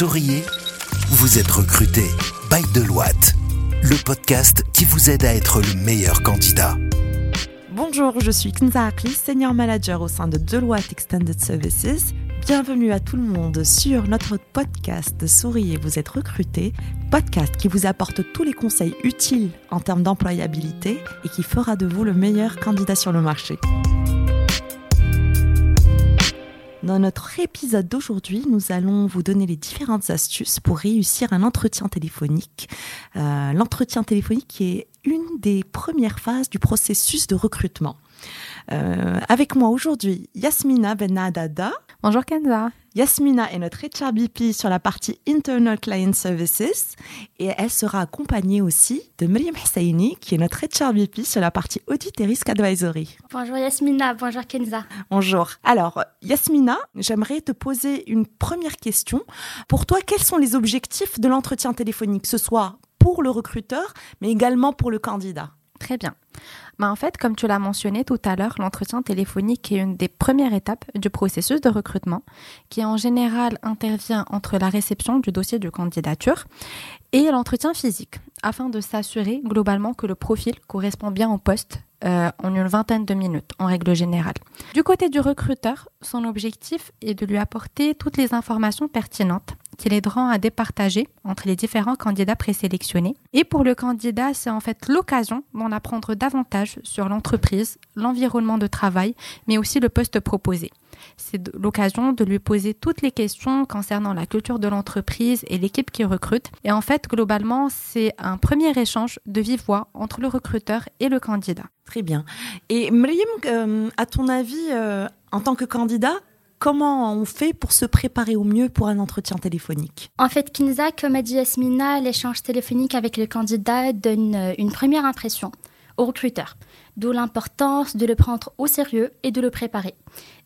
Souriez, vous êtes recruté by Deloitte, le podcast qui vous aide à être le meilleur candidat. Bonjour, je suis Knza Akli, Senior Manager au sein de Deloitte Extended Services. Bienvenue à tout le monde sur notre podcast Souriez, vous êtes recruté, podcast qui vous apporte tous les conseils utiles en termes d'employabilité et qui fera de vous le meilleur candidat sur le marché. Dans notre épisode d'aujourd'hui, nous allons vous donner les différentes astuces pour réussir un entretien téléphonique. Euh, L'entretien téléphonique est une des premières phases du processus de recrutement. Euh, avec moi aujourd'hui, Yasmina Benadada. Bonjour Kenza. Yasmina est notre HRBP sur la partie Internal Client Services et elle sera accompagnée aussi de Miriam Hussaini qui est notre HRBP sur la partie Audit et Risk Advisory. Bonjour Yasmina, bonjour Kenza. Bonjour. Alors Yasmina, j'aimerais te poser une première question. Pour toi, quels sont les objectifs de l'entretien téléphonique, que ce soit pour le recruteur mais également pour le candidat? Très bien. Bah, en fait, comme tu l'as mentionné tout à l'heure, l'entretien téléphonique est une des premières étapes du processus de recrutement qui en général intervient entre la réception du dossier de candidature et l'entretien physique afin de s'assurer globalement que le profil correspond bien au poste euh, en une vingtaine de minutes en règle générale. Du côté du recruteur, son objectif est de lui apporter toutes les informations pertinentes qui l'aideront à départager entre les différents candidats présélectionnés. Et pour le candidat, c'est en fait l'occasion d'en apprendre davantage sur l'entreprise, l'environnement de travail, mais aussi le poste proposé. C'est l'occasion de lui poser toutes les questions concernant la culture de l'entreprise et l'équipe qui recrute. Et en fait, globalement, c'est un premier échange de vive voix entre le recruteur et le candidat. Très bien. Et Miriam, euh, à ton avis, euh, en tant que candidat, comment on fait pour se préparer au mieux pour un entretien téléphonique? En fait, Kinza, comme a dit Yasmina, l'échange téléphonique avec le candidat donne euh, une première impression au recruteur, d'où l'importance de le prendre au sérieux et de le préparer.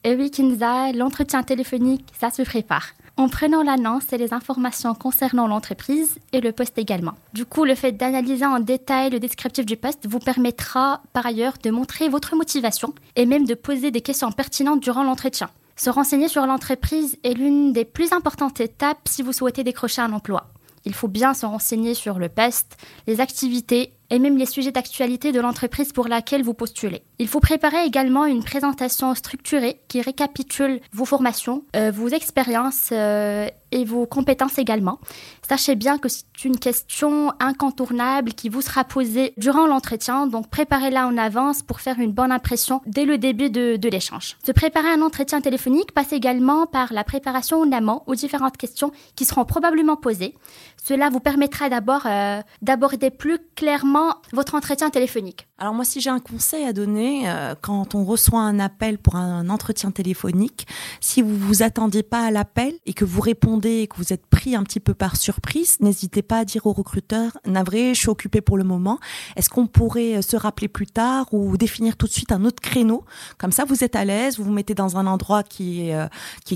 Et oui, Kinza, l'entretien téléphonique, ça se prépare. En prenant l'annonce et les informations concernant l'entreprise et le poste également. Du coup, le fait d'analyser en détail le descriptif du poste vous permettra par ailleurs de montrer votre motivation et même de poser des questions pertinentes durant l'entretien. Se renseigner sur l'entreprise est l'une des plus importantes étapes si vous souhaitez décrocher un emploi. Il faut bien se renseigner sur le poste, les activités et même les sujets d'actualité de l'entreprise pour laquelle vous postulez. Il faut préparer également une présentation structurée qui récapitule vos formations, euh, vos expériences euh, et vos compétences également. Sachez bien que c'est une question incontournable qui vous sera posée durant l'entretien, donc préparez-la en avance pour faire une bonne impression dès le début de, l'échange. Se préparer un entretien téléphonique passe également par la préparation en amont aux différentes questions qui seront probablement posées. Cela vous permettra d'abord euh, d'aborder plus clairement votre entretien téléphonique. Alors moi, si j'ai un conseil à donner, euh, quand on reçoit un appel pour un entretien téléphonique, si vous vous attendiez pas à l'appel et que vous répondez et que vous êtes pris un petit peu par surprise, n'hésitez pas à dire au recruteur, navré, je suis occupé pour le moment. Est-ce qu'on pourrait euh, se rappeler plus tard ou définir tout de suite un autre créneau? Comme ça, vous êtes à l'aise, vous vous mettez dans un endroit qui est, euh,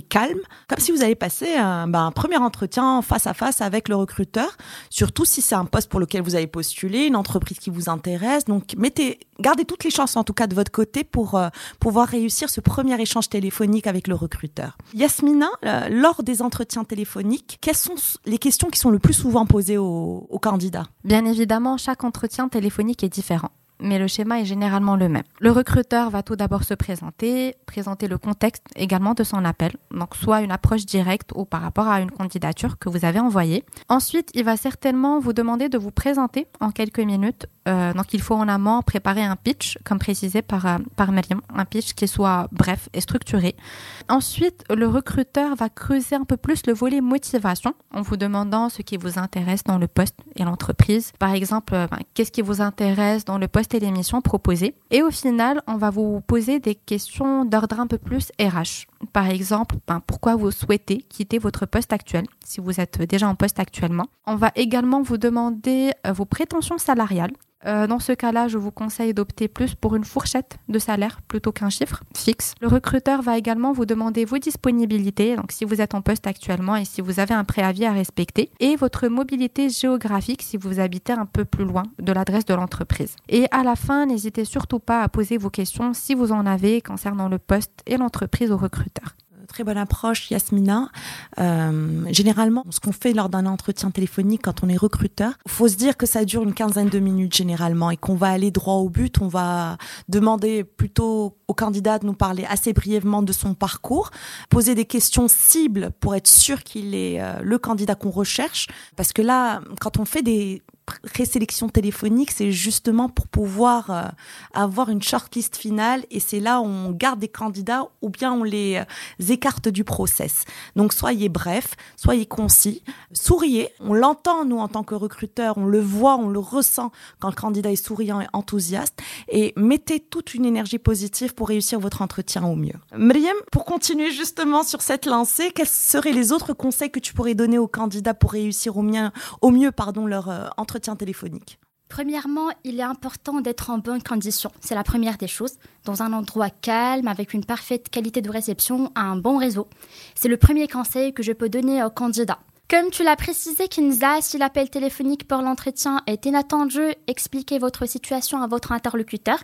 calme, comme si vous allez passer un, ben, un premier entretien face à face avec le recruteur, surtout si c'est un poste pour lequel vous avez postulé, une entreprise qui vous intéresse. Donc, gardez toutes les chances en tout cas de votre côté pour euh, pouvoir réussir ce premier échange téléphonique avec le recruteur. Yasmina, euh, lors des entretiens téléphoniques, quelles sont les questions qui sont le plus souvent posées aux, aux candidats Bien évidemment, chaque entretien téléphonique est différent mais le schéma est généralement le même. Le recruteur va tout d'abord se présenter, présenter le contexte également de son appel, donc soit une approche directe ou par rapport à une candidature que vous avez envoyée. Ensuite, il va certainement vous demander de vous présenter en quelques minutes. Euh, donc il faut en amont préparer un pitch, comme précisé par, euh, par un pitch qui soit bref et structuré. Ensuite, le recruteur va creuser un peu plus le volet motivation en vous demandant ce qui vous intéresse dans le poste et l'entreprise. Par exemple, euh, ben, qu'est-ce qui vous intéresse dans le poste et l'émission proposée. Et au final, on va vous poser des questions d'ordre un peu plus RH. Par exemple, ben, pourquoi vous souhaitez quitter votre poste actuel, si vous êtes déjà en poste actuellement. On va également vous demander euh, vos prétentions salariales. Euh, dans ce cas-là, je vous conseille d'opter plus pour une fourchette de salaire plutôt qu'un chiffre fixe. Le recruteur va également vous demander vos disponibilités, donc si vous êtes en poste actuellement et si vous avez un préavis à respecter, et votre mobilité géographique si vous habitez un peu plus loin de l'adresse de l'entreprise. Et à la fin, n'hésitez surtout pas à poser vos questions si vous en avez concernant le poste et l'entreprise au recruteur. Très bonne approche, Yasmina. Euh, généralement, ce qu'on fait lors d'un entretien téléphonique quand on est recruteur, faut se dire que ça dure une quinzaine de minutes généralement et qu'on va aller droit au but. On va demander plutôt au candidat de nous parler assez brièvement de son parcours, poser des questions cibles pour être sûr qu'il est euh, le candidat qu'on recherche. Parce que là, quand on fait des présélection téléphonique, c'est justement pour pouvoir euh, avoir une shortlist finale et c'est là où on garde des candidats ou bien on les euh, écarte du process. Donc soyez bref, soyez concis, souriez. On l'entend nous en tant que recruteur, on le voit, on le ressent quand le candidat est souriant et enthousiaste et mettez toute une énergie positive pour réussir votre entretien au mieux. Mriem, pour continuer justement sur cette lancée, quels seraient les autres conseils que tu pourrais donner aux candidats pour réussir au mieux pardon, leur euh, entretien téléphonique Premièrement, il est important d'être en bonne condition. C'est la première des choses. Dans un endroit calme, avec une parfaite qualité de réception, un bon réseau. C'est le premier conseil que je peux donner aux candidats. Comme tu l'as précisé, Kinza, si l'appel téléphonique pour l'entretien est inattendu, expliquez votre situation à votre interlocuteur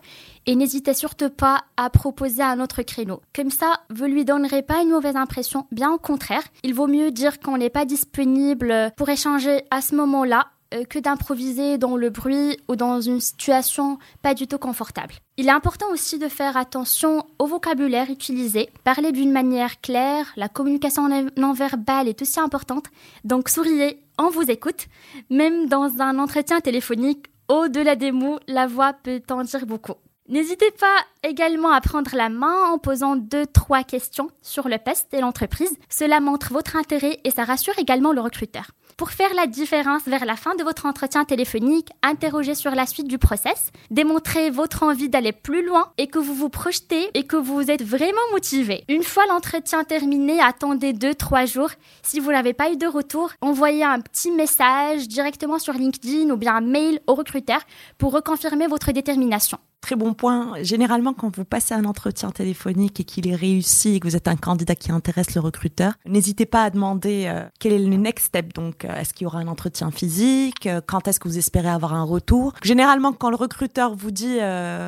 et n'hésitez surtout pas à proposer un autre créneau. Comme ça, vous lui donnerez pas une mauvaise impression, bien au contraire. Il vaut mieux dire qu'on n'est pas disponible pour échanger à ce moment-là que d'improviser dans le bruit ou dans une situation pas du tout confortable. Il est important aussi de faire attention au vocabulaire utilisé, parler d'une manière claire, la communication non verbale est aussi importante, donc souriez, on vous écoute. Même dans un entretien téléphonique, au-delà des mots, la voix peut en dire beaucoup. N'hésitez pas également à prendre la main en posant deux, trois questions sur le poste et l'entreprise. Cela montre votre intérêt et ça rassure également le recruteur. Pour faire la différence vers la fin de votre entretien téléphonique, interrogez sur la suite du process, démontrez votre envie d'aller plus loin et que vous vous projetez et que vous êtes vraiment motivé. Une fois l'entretien terminé, attendez 2-3 jours. Si vous n'avez pas eu de retour, envoyez un petit message directement sur LinkedIn ou bien un mail au recruteur pour reconfirmer votre détermination. Très bon point. Généralement, quand vous passez un entretien téléphonique et qu'il est réussi et que vous êtes un candidat qui intéresse le recruteur, n'hésitez pas à demander euh, quel est le next step. Donc, euh, est-ce qu'il y aura un entretien physique? Euh, Quand est-ce que vous espérez avoir un retour? Généralement, quand le recruteur vous dit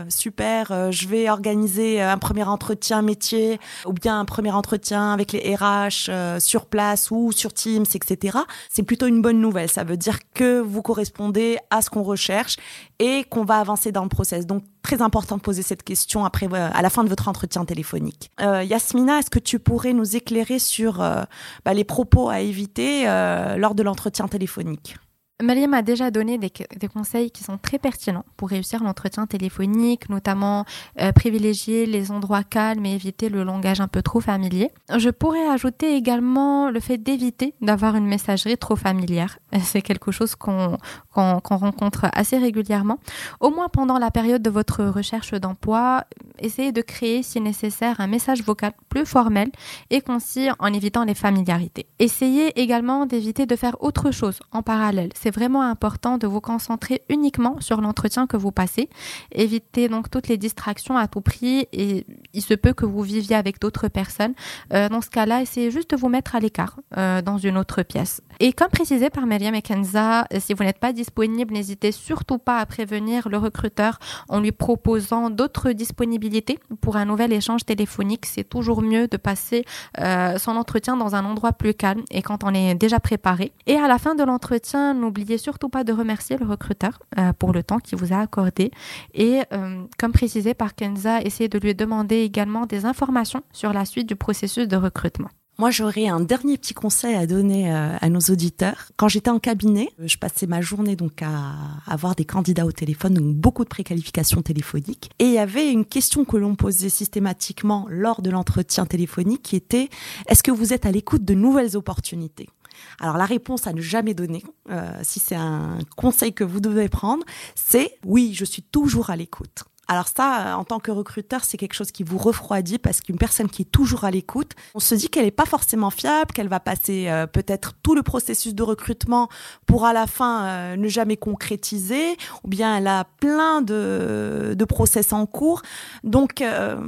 super, je vais organiser un premier entretien métier ou bien un premier entretien avec les RH sur place ou sur Teams, etc. C'est plutôt une bonne nouvelle. Ça veut dire que vous correspondez à ce qu'on recherche et qu'on va avancer dans le process. Donc très important de poser cette question après euh, à la fin de votre entretien téléphonique. Euh, Yasmina, est-ce que tu pourrais nous éclairer sur euh, bah, les propos à éviter lors de l'entretien téléphonique? Mariam a déjà donné des, conseils qui sont très pertinents pour réussir l'entretien téléphonique, notamment euh, privilégier les endroits calmes et éviter le langage un peu trop familier. Je pourrais ajouter également le fait d'éviter d'avoir une messagerie trop familière. C'est quelque chose qu'on rencontre assez régulièrement. Au moins pendant la période de votre recherche d'emploi, essayez de créer, si nécessaire, un message vocal plus formel et concis en évitant les familiarités. Essayez également d'éviter de faire autre chose en parallèle c'est vraiment important de vous concentrer uniquement sur l'entretien que vous passez. Évitez donc toutes les distractions à tout prix et il se peut que vous viviez avec d'autres personnes. Euh, dans ce cas-là, essayez juste de vous mettre à l'écart euh, dans une autre pièce. Et comme précisé par Myriam et Kenza, si vous n'êtes pas disponible, n'hésitez surtout pas à prévenir le recruteur en lui proposant d'autres disponibilités pour un nouvel échange téléphonique. C'est toujours mieux de passer euh, son entretien dans un endroit plus calme et quand on est déjà préparé. Et à la fin de l'entretien, nous n'oubliez surtout pas de remercier le recruteur euh, pour le temps qu'il vous a accordé. Et euh, comme précisé par Kenza, essayez de lui demander également des informations sur la suite du processus de recrutement. Moi, j'aurais un dernier petit conseil à donner euh, à nos auditeurs. Quand j'étais en cabinet, je passais ma journée donc à avoir des candidats au téléphone, donc beaucoup de préqualifications téléphoniques. Et il y avait une question que l'on posait systématiquement lors de l'entretien téléphonique qui était est-ce que vous êtes à l'écoute de nouvelles opportunités? Alors la réponse à ne jamais donner, euh, si c'est un conseil que vous devez prendre, c'est oui, je suis toujours à l'écoute. Alors ça, euh, en tant que recruteur, c'est quelque chose qui vous refroidit parce qu'une personne qui est toujours à l'écoute, on se dit qu'elle n'est pas forcément fiable, qu'elle va passer euh, peut-être tout le processus de recrutement pour à la fin euh, ne jamais concrétiser, ou bien elle a plein de, de process en cours. Donc,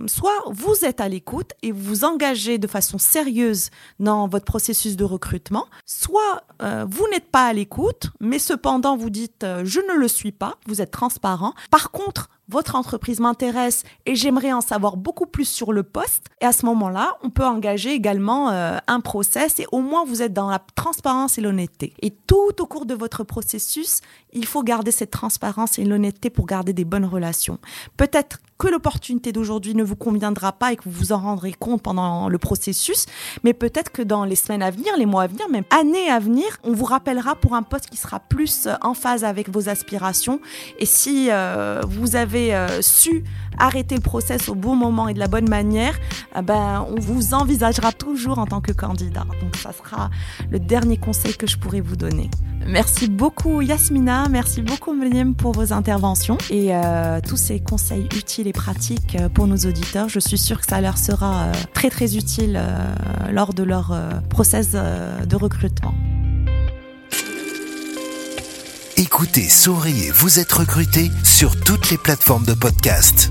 soit vous êtes à l'écoute et vous vous engagez de façon sérieuse dans votre processus de recrutement, soit vous n'êtes pas à l'écoute, mais cependant vous dites je ne le suis pas, vous êtes transparent. Par contre, votre entreprise m'intéresse et j'aimerais en savoir beaucoup plus sur le poste. Et à ce moment-là, on peut engager également euh, un process et au moins vous êtes dans la transparence et l'honnêteté. Et tout au cours de votre processus, il faut garder cette transparence et l'honnêteté pour garder des bonnes relations. Peut-être que l'opportunité d'aujourd'hui ne vous conviendra pas et que vous vous en rendrez compte pendant le processus, mais peut-être que dans les semaines à venir, les mois à venir, même années à venir, on vous rappellera pour un poste qui sera plus euh, en phase avec vos aspirations. Et si euh, vous avez euh, su arrêter le process au bon moment et de la bonne manière, ben, on vous envisagera toujours en tant que candidat. Donc ça sera le dernier conseil que je pourrais vous donner. Merci beaucoup Yasmina, merci beaucoup Meliam pour vos interventions et euh, tous ces conseils utiles et pratiques euh, pour nos auditeurs. Je suis sûre que ça leur sera euh, très très utile lors de leur process de recrutement. Écoutez Souriez, vous êtes recruté sur toutes les plateformes de podcast.